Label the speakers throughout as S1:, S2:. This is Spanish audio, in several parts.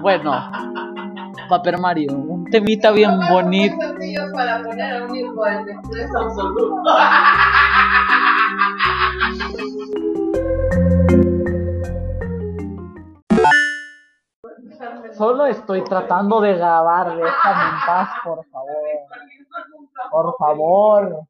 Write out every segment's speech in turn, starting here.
S1: Bueno, Paper Mario, un temita bien bonito.
S2: Para poner un hijo absoluto.
S1: Solo estoy tratando de grabar, déjame en paz, por favor. Por favor.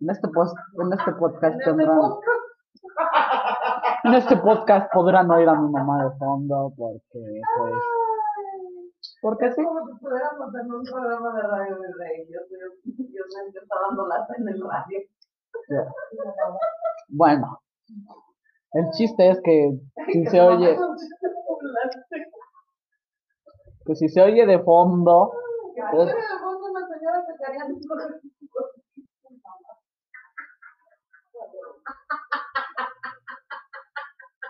S1: En este, post, en este podcast tendrán, en este podcast podrán oír a mi mamá de fondo porque pues porque sí.
S2: como si pudiéramos en un programa de radio de rey. Yo yo el que está dando lata en el radio.
S1: Bueno, el chiste es que si se oye, que si se oye de fondo,
S2: Ayer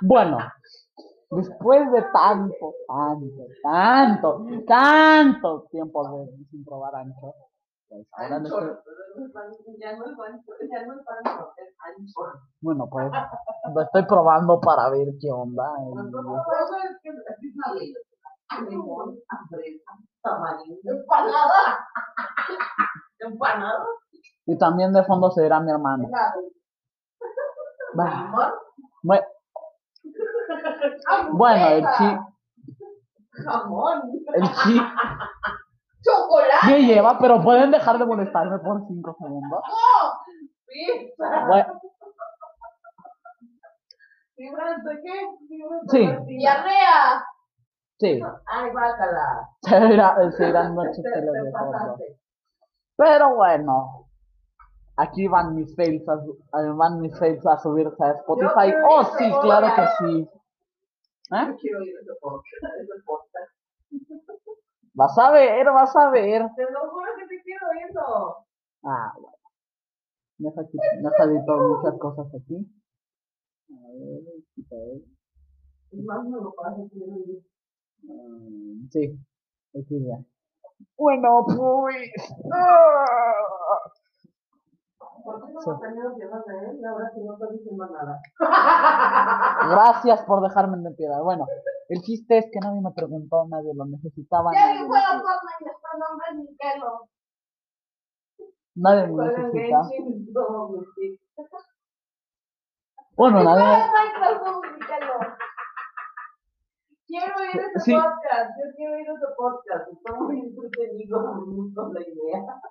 S1: bueno, después de tanto, tanto, tanto, tanto tiempo de, sin probar ancho, pues ahora
S2: ya no es ancho, ya no es ancho, es ancho.
S1: bueno, pues lo estoy probando para ver qué onda.
S2: Limón, fresa, tamarindo, empanada. Empanada,
S1: Y también de fondo se verá mi hermano.
S2: helado.
S1: Bueno, el chi,
S2: jamón,
S1: el chi,
S2: chocolate,
S1: ¿qué lleva? Pero pueden dejar de molestarme por 5 segundos.
S2: pizza.
S1: Bueno,
S2: ¿Fibras de qué? Fibras de
S1: Sí.
S2: Diarrea.
S1: sí,
S2: Ay, bácala.
S1: se verá- se irán
S2: Te, te
S1: de. Pero bueno, aquí van mis fails a, eh, van mis fails a subirse a Spotify. Oh, sí, claro que sí. ¿Eh?
S2: Yo quiero ir a ese podcast.
S1: Vas a ver, vas a ver.
S2: Te lo juro que te quiero eso.
S1: Ah, bueno. Deja, qui- deja editar muchas cosas aquí. A ver, quita.
S2: Y más me lo pasa, quiero ir.
S1: Mm, sí, aquí ya. Bueno, pues. ah.
S2: ¿Por qué no
S1: Sí.
S2: hemos tenido piedad de él? Y ahora sí no estoy diciendo nada.
S1: Gracias por dejarme en piedad. Bueno, el chiste es que nadie me preguntó, nadie lo necesitaba. Nadie,
S2: ni juega Fortnite, nuestro nombre es Miquelo.
S1: nadie me necesita. Bueno, nadie.
S2: Quiero ir a ese
S1: Sí.
S2: podcast, yo quiero ir a ese podcast. Está muy entretenido, gusta la idea.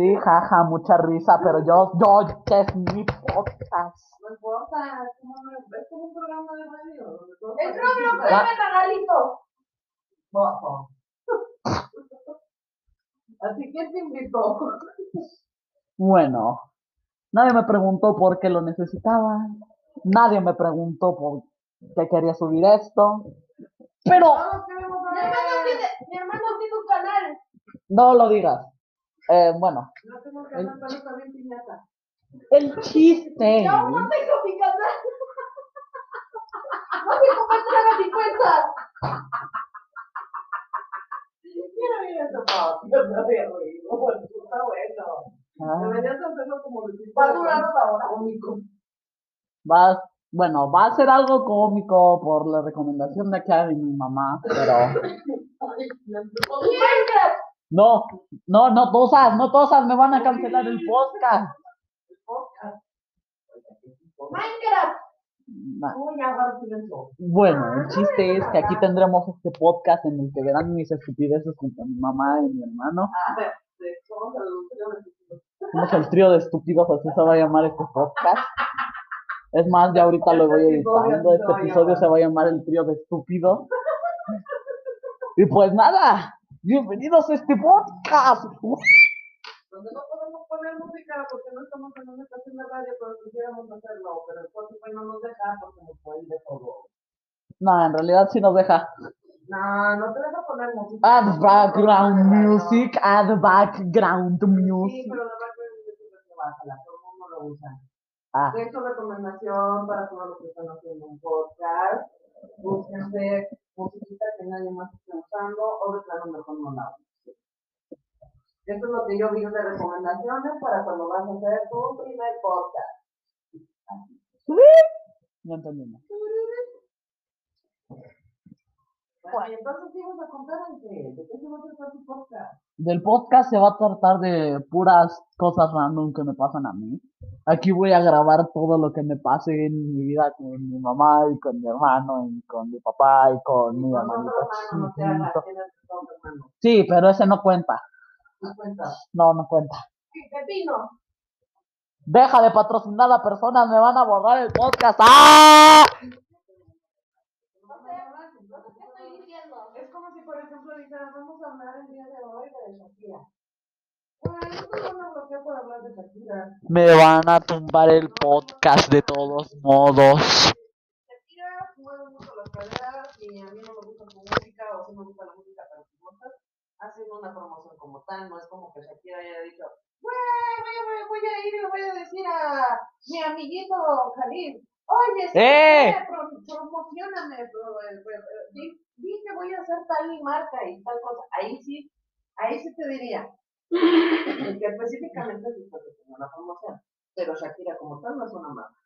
S1: Sí, jaja, mucha risa, pero yo, yo, que es mi podcast.
S2: No importa, es como, una- es como un programa de radio.
S3: El propio
S2: participan.
S3: premio Nagalito.
S2: Ojo. Así que te invitó.
S1: Bueno, nadie me preguntó por qué lo necesitaba. Nadie me preguntó por qué quería subir esto. Pero
S3: hermano tiene, mi hermano tiene un canal.
S1: no lo digas. Eh, bueno,
S2: No tengo piñata.
S1: el chiste.
S3: Yo no tengo mi canal. No sé cómo entrar a mi cuenta.
S2: Quiero ir a ese podcast. Me voy a reír. Bueno, Está bueno.
S1: Ah,
S2: Deberías hacerlo como de
S3: Va a
S2: de
S3: durar una hora.
S2: cómico.
S1: va, bueno, va a ser algo cómico por la recomendación de acá de mi mamá, pero. no, no, no tosas, no tosas, me van a cancelar el podcast.
S3: Minecraft.
S1: Nah.
S2: Va a silencio.
S1: Bueno, el chiste es que aquí tendremos este podcast en el que verán mis estupideces junto a mi mamá y mi hermano.
S2: De- Somos el trío de sus-
S1: Somos el trío de estúpidos, así se va a llamar este podcast. Es más, ya ahorita lo voy editando. Este episodio se va a llamar el trío de estúpidos. Y pues nada, bienvenidos a este podcast.
S2: Donde no podemos poner música porque no estamos en una estación de radio, pero quisiéramos hacerlo. Pero Spotify no nos deja porque nos puede ir de todo.
S1: No, en realidad sí nos deja.
S2: No, no te deja poner música.
S1: Add background music, add background
S2: Sí,
S1: music.
S2: pero la verdad es que baja, la forma no lo usan.
S1: Ah,
S2: De hecho, recomendación para todos los que están haciendo un podcast. Búsquense musiquita que nadie más esté usando o de plano mejor no la. Esto es lo que yo vi de recomendaciones para cuando vas a hacer tu primer podcast.
S1: No entendimos.
S2: Bueno, y entonces ibas a contar en qué, ¿de qué se va a tratar tu podcast?
S1: Del podcast se va a tratar de puras cosas random que me pasan a mí. Aquí voy a grabar todo lo que me pase en mi vida con mi mamá y con mi hermano y con mi papá y con mi hermanito.
S2: hermano no.
S1: Sí, pero ese no cuenta.
S2: ¿Tú cuentas?
S1: No, no cuenta.
S3: Pepino.
S1: Deja de patrocinar a personas, me van a borrar el podcast. ¡Ah!
S3: No sé, no sé qué estoy diciendo.
S2: Es como si, por ejemplo, dijeran, vamos a hablar el día de hoy de Shakira.
S1: Me van a tumbar el podcast de todos modos.
S2: Shakira mueve mucho las caderas y a mí no me gusta su música o sí me gusta la música, pero si gustas, haciendo una promoción como tal, no es como que Shakira haya dicho, "Güey, voy a, voy, voy a ir y le voy a decir a mi amiguito Khalid, oye, sí,
S1: ¡Eh!
S2: eh, pro- promocioname, pro- eh, eh, eh, di, di que voy a hacer tal marca y tal cosa. Ahí sí, ahí sí te diría que específicamente que tenía una promoción, pero Shakira como tal no es una marca.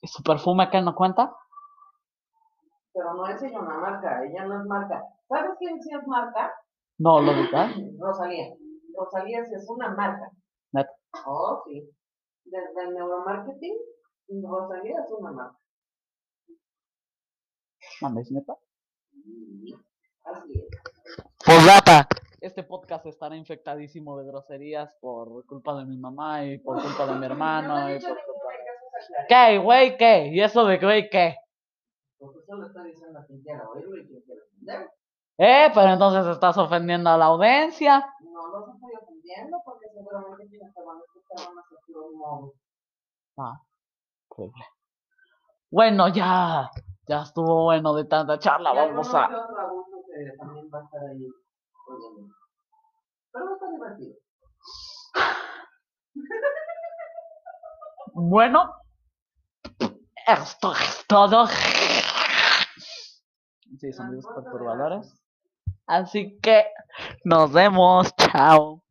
S1: ¿Y su perfume que no cuenta?
S2: Pero no es ella una marca, ella no es marca. ¿Sabes quién sí es marca?
S1: No, lo diga.
S2: Rosalía. Rosalía sí es una marca.
S1: Neta.
S2: Oh, sí. Desde el neuromarketing, Rosalía es una marca.
S1: Mames, neta.
S2: Así es.
S1: Posdata. Este podcast estará infectadísimo de groserías por culpa de mi mamá y por culpa de mi
S2: No
S1: hermano
S2: me
S1: y por culpa
S2: que aclare.
S1: ¿Qué, güey, qué? ¿Y eso de güey qué?
S2: Porque eso lo está diciendo a quien quiera oírlo y quien quiera.
S1: Eh, pero entonces estás ofendiendo a la audiencia.
S2: No los estoy ofendiendo porque seguramente quienes te van a escuchar van a ser puros mobos.
S1: Ah, increíble. Bueno, ya. Ya estuvo bueno de tanta charla. Vamos a.
S2: que otro abuso que también va a estar ahí Pero va a estar divertido.
S1: Bueno, esto es todo. Sí, sonidos perturbadores. Así que nos vemos. Chao.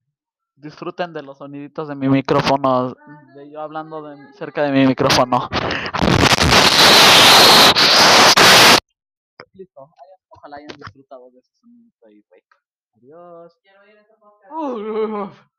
S1: Disfruten de los soniditos de mi micrófono. De yo hablando de, cerca de mi micrófono. Listo. Ojalá hayan disfrutado de ese sonidito ahí, güey. Adiós.
S2: Quiero ir a ese podcast.
S1: Uf.